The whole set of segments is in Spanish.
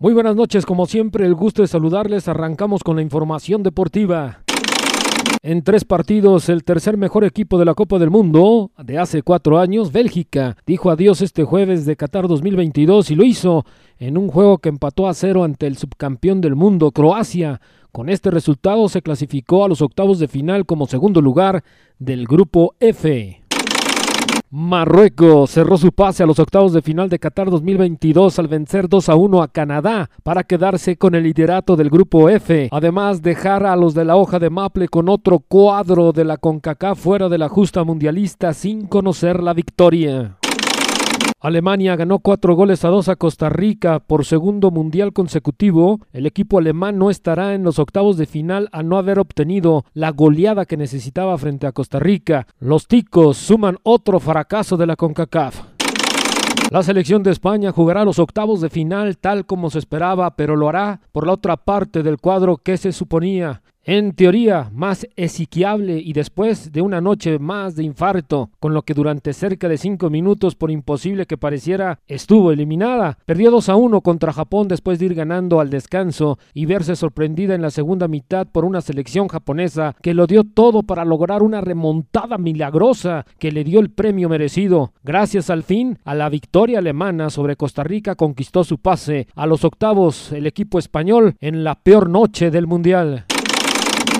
Muy buenas noches, como siempre, el gusto de saludarles. Arrancamos con la información deportiva. En tres partidos, el tercer mejor equipo de la Copa del Mundo de hace cuatro años, Bélgica, dijo adiós este jueves de Qatar 2022 y lo hizo en un juego que empató a cero ante el subcampeón del mundo, Croacia. Con este resultado se clasificó a los octavos de final como segundo lugar del grupo F. Marruecos cerró su pase a los octavos de final de Qatar 2022 al vencer 2 a 1 a Canadá para quedarse con el liderato del grupo F. Además, dejar a los de la hoja de Maple con otro cuadro de la CONCACAF fuera de la justa mundialista sin conocer la victoria. Alemania ganó cuatro goles a dos a Costa Rica por segundo mundial consecutivo. El equipo alemán no estará en los octavos de final a no haber obtenido la goleada que necesitaba frente a Costa Rica. Los ticos suman otro fracaso de la CONCACAF. La selección de España jugará los octavos de final tal como se esperaba, pero lo hará por la otra parte del cuadro que se suponía en teoría más exiquiable y después de una noche más de infarto, con lo que durante cerca de cinco minutos, por imposible que pareciera, estuvo eliminada. Perdió 2 a 1 contra Japón después de ir ganando al descanso y verse sorprendida en la segunda mitad por una selección japonesa que lo dio todo para lograr una remontada milagrosa que le dio el premio merecido. Gracias al fin a la victoria alemana sobre Costa Rica conquistó su pase a los octavos el equipo español en la peor noche del Mundial.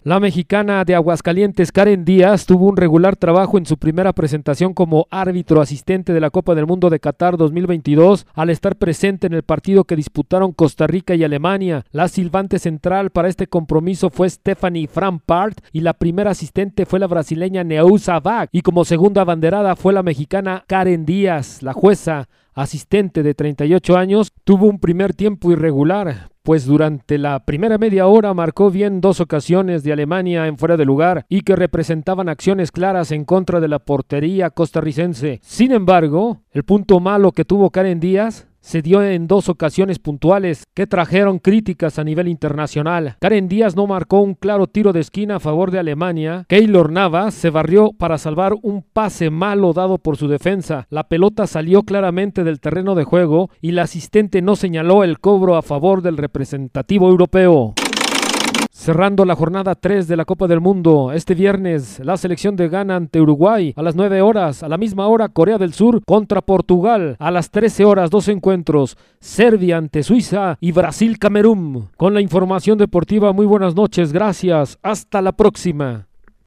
La mexicana de Aguascalientes, Karen Díaz, tuvo un regular trabajo en su primera presentación como árbitro asistente de la Copa del Mundo de Qatar 2022 al estar presente en el partido que disputaron Costa Rica y Alemania. La silbante central para este compromiso fue Stephanie Frampart y la primera asistente fue la brasileña Neusa Bach y como segunda abanderada fue la mexicana Karen Díaz, la jueza asistente de 38 años, tuvo un primer tiempo irregular, pues durante la primera media hora marcó bien dos ocasiones de Alemania en fuera de lugar y que representaban acciones claras en contra de la portería costarricense. Sin embargo, el punto malo que tuvo Karen Díaz se dio en dos ocasiones puntuales que trajeron críticas a nivel internacional. Karen Díaz no marcó un claro tiro de esquina a favor de Alemania. Keylor Navas se barrió para salvar un pase malo dado por su defensa. La pelota salió claramente del terreno de juego y la asistente no señaló el cobro a favor del representativo europeo. Cerrando la jornada 3 de la Copa del Mundo, este viernes la selección de Ghana ante Uruguay a las 9 horas, a la misma hora Corea del Sur contra Portugal, a las 13 horas dos encuentros, Serbia ante Suiza y Brasil-Camerún. Con la información deportiva, muy buenas noches, gracias, hasta la próxima.